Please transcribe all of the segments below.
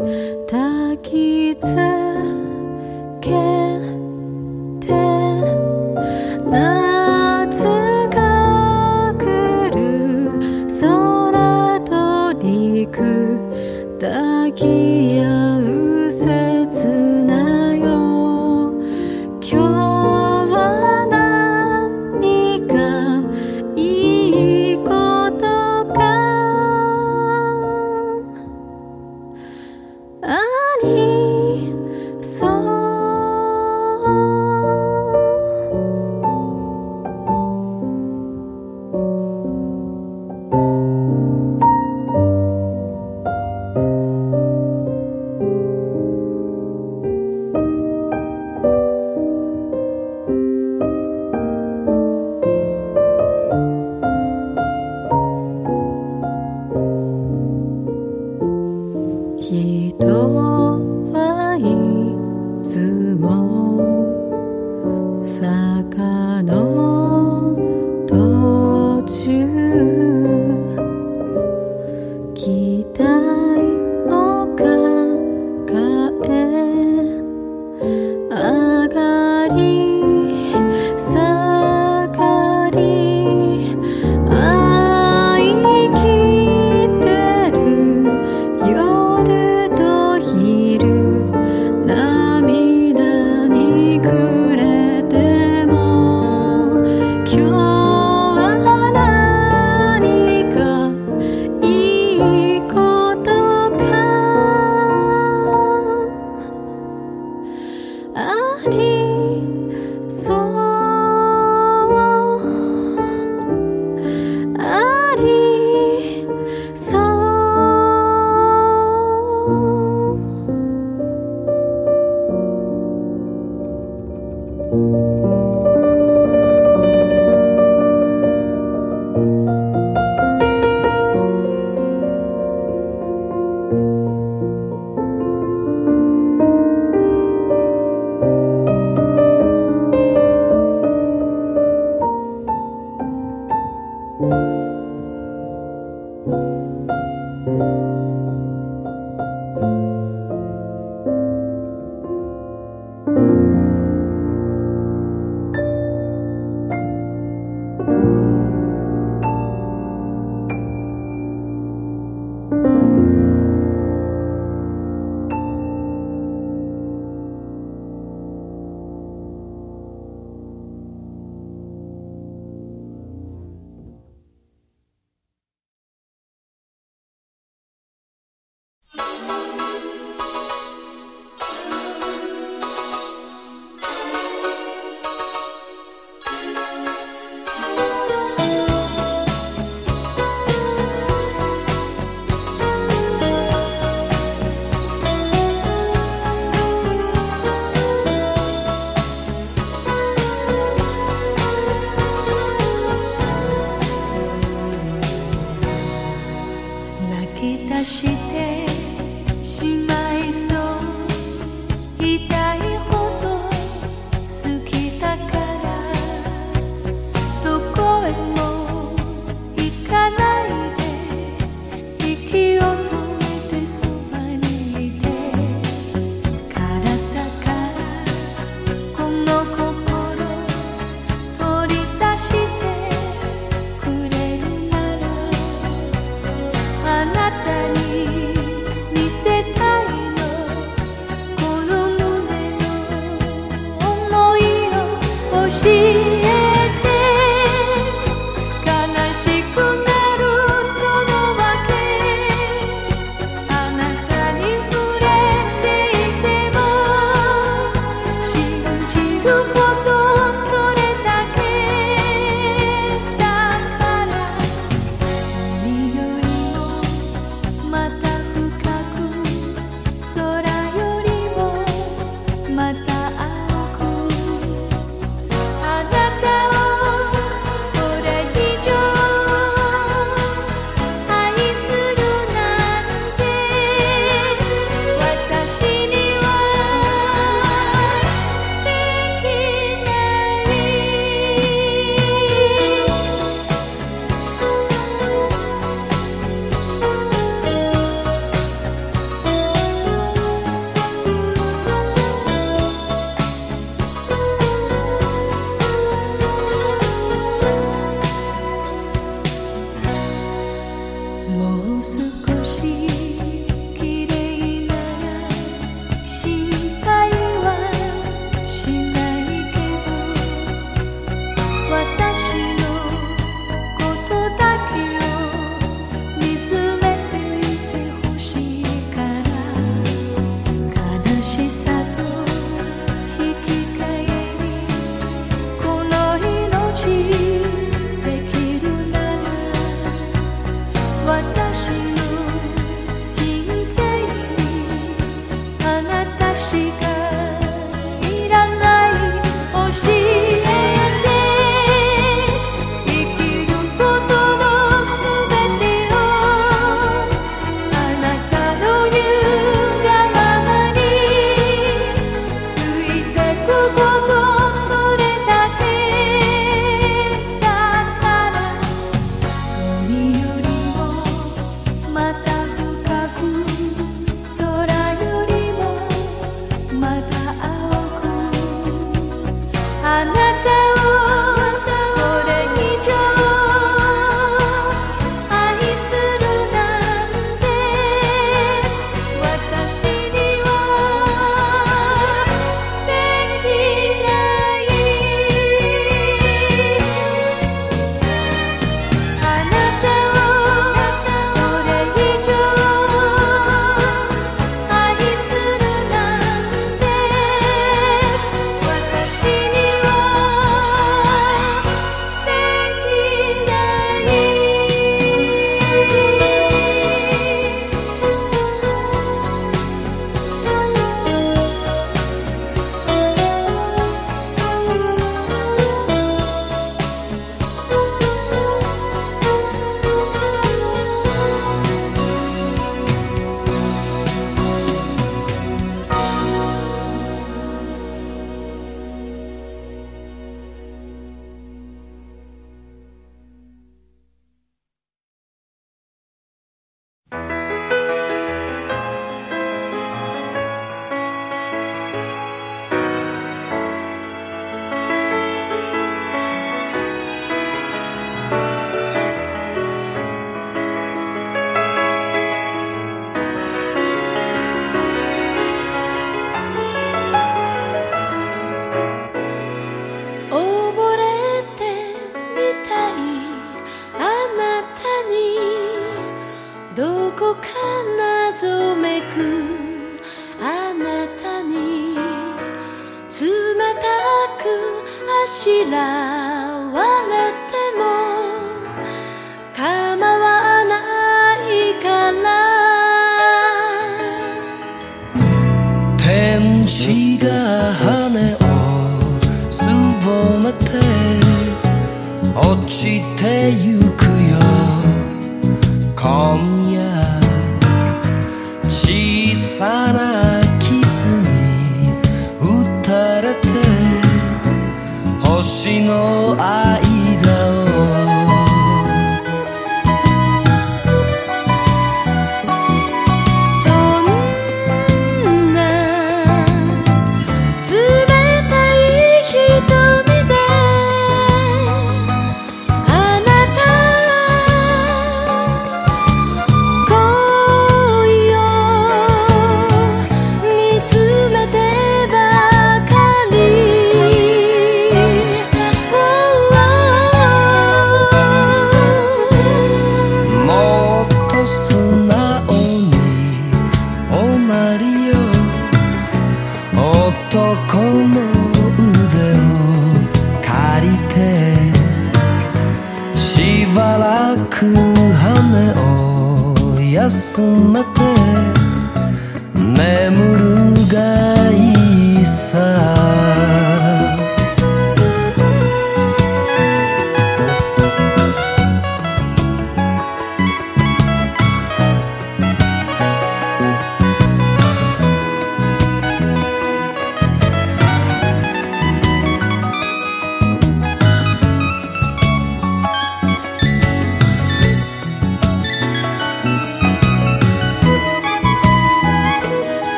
に抱きつけ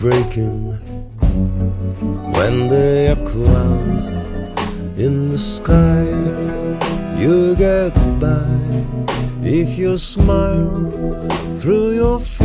breaking when the clouds in the sky. You get by if you smile through your.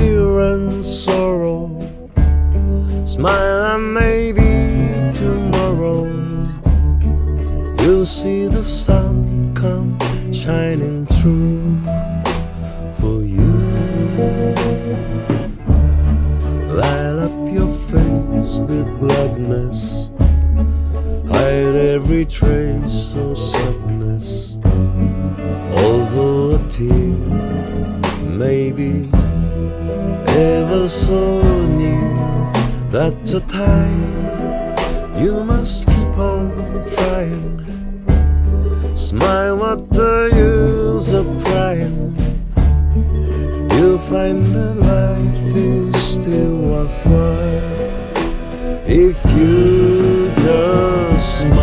maybe ever so new. That's a time you must keep on trying. Smile what the use of crying. You'll find that life is still worthwhile if you just.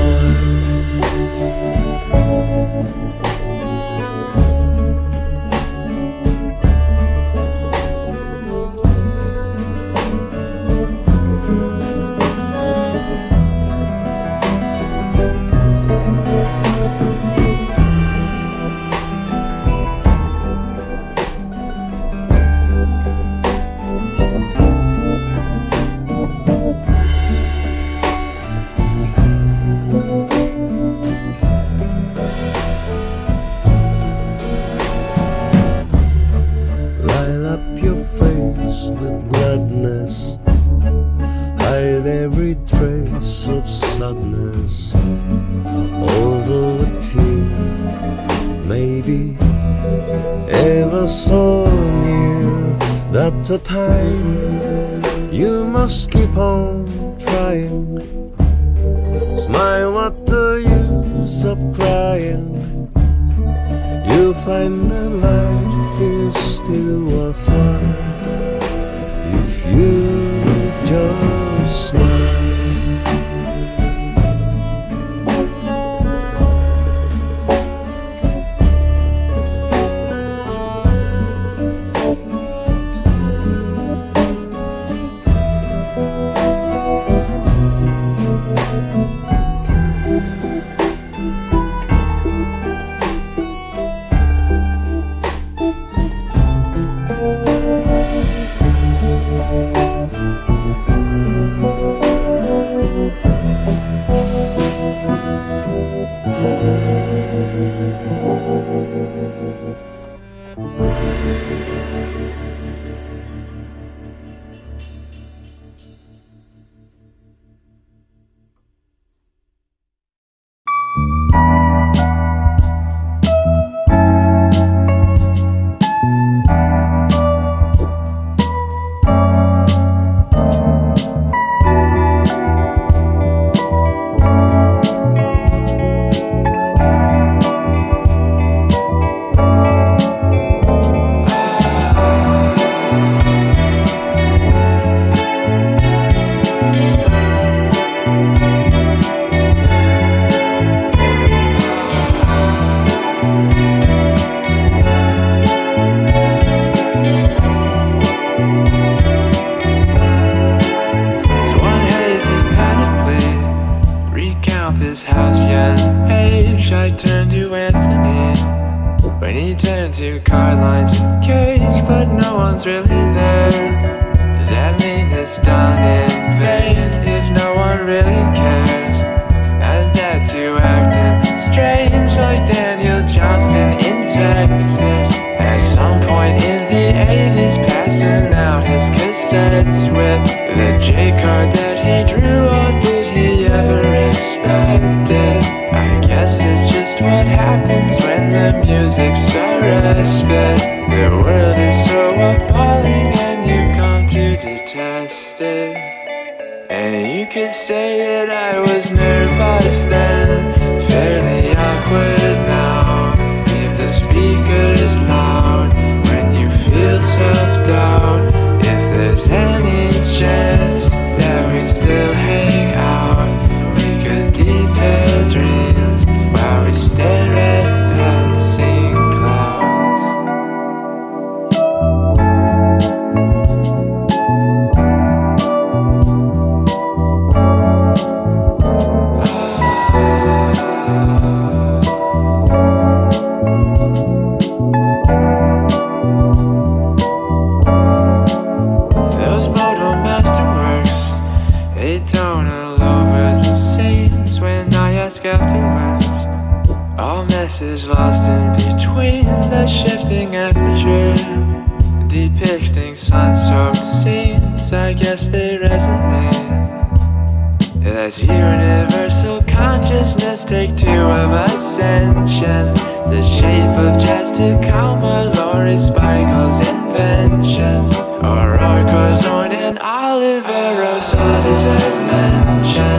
Orcozorn and Olivero Solis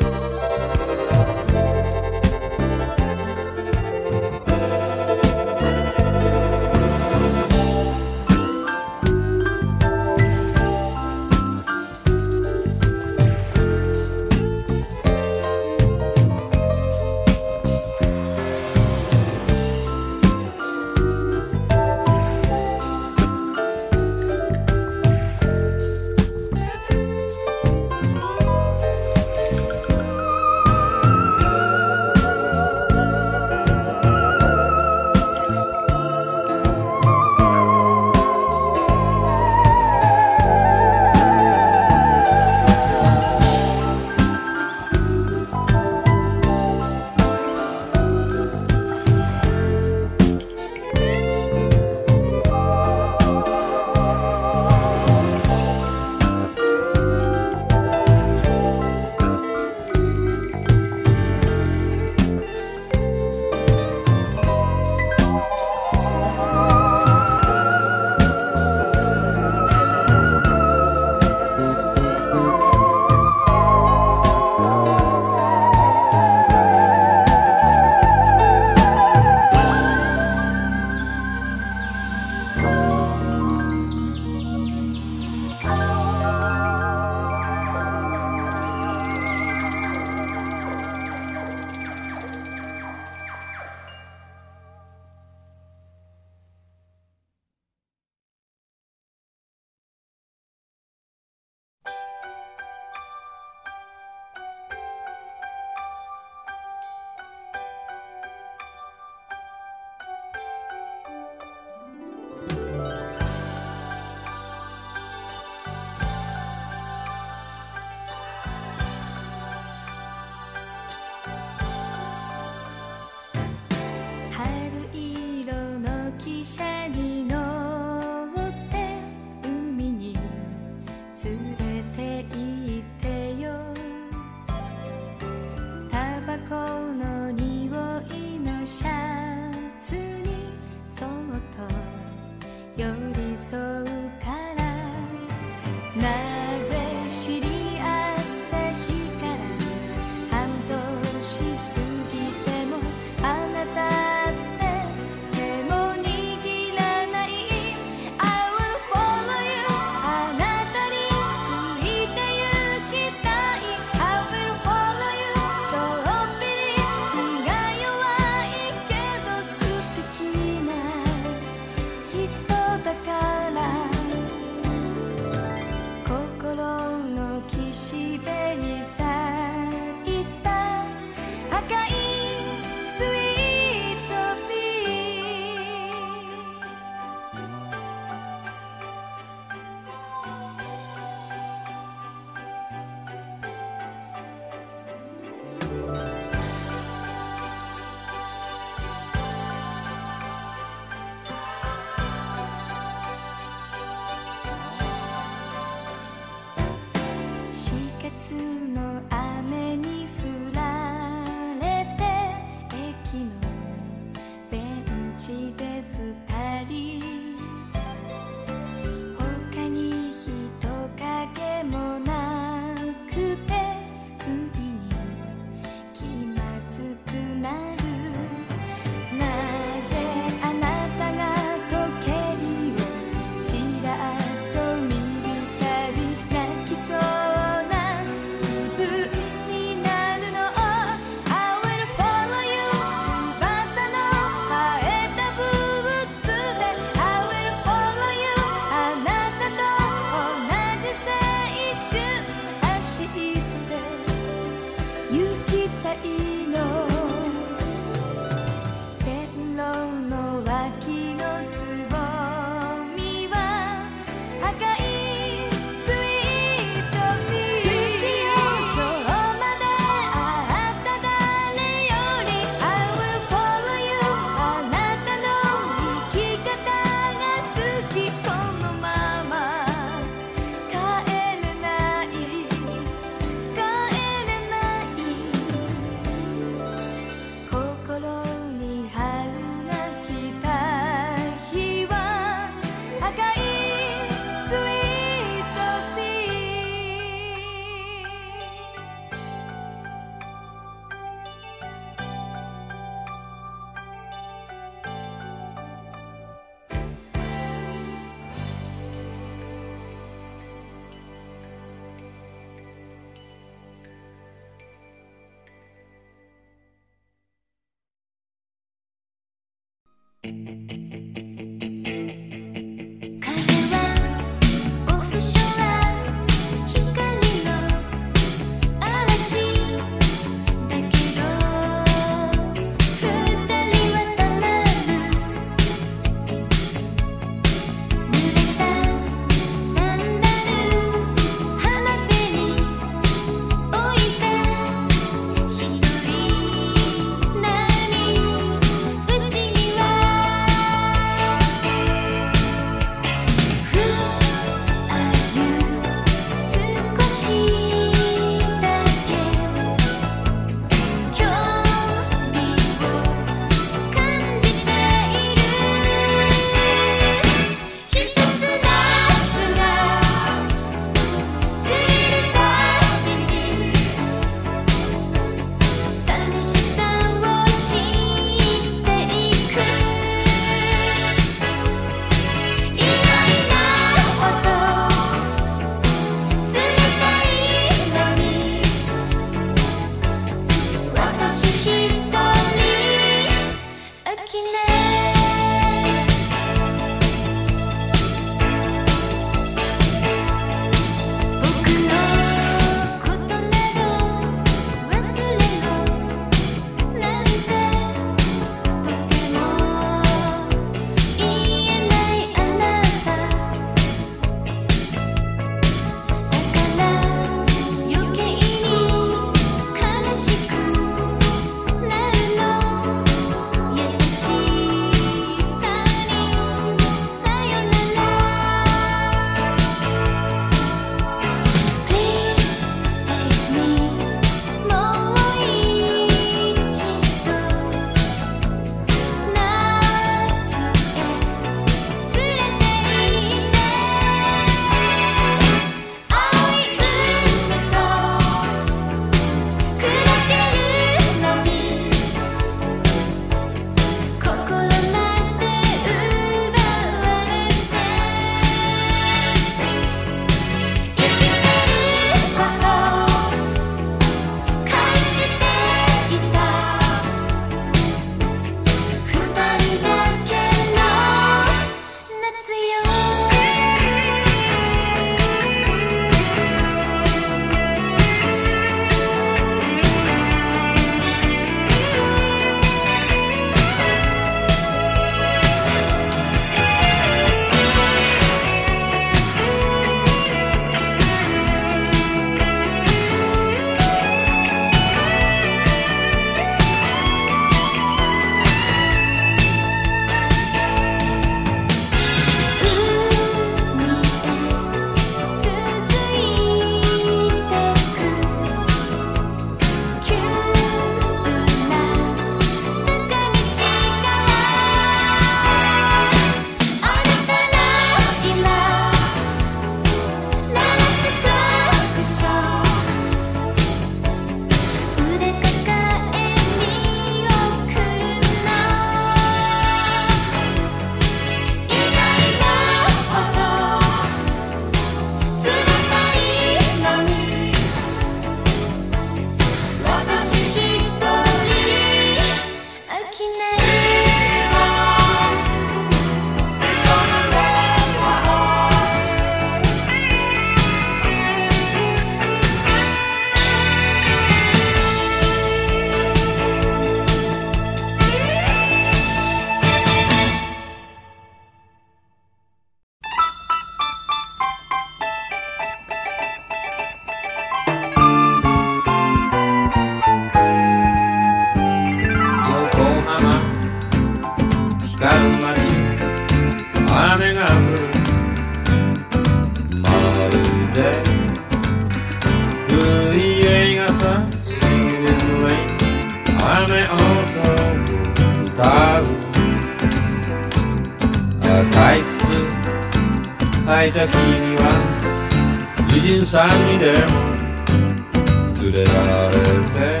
さんにで連れられて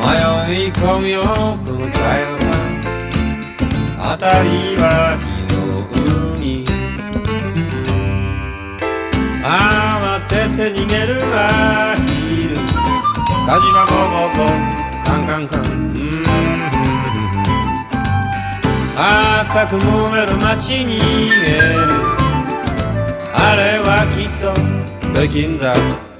迷い込むよこのチャイナタウンあたりは火の海慌てて逃げるアヒル火事がボボボカンカンカン赤く燃える街に逃げるあれはきっとできんだと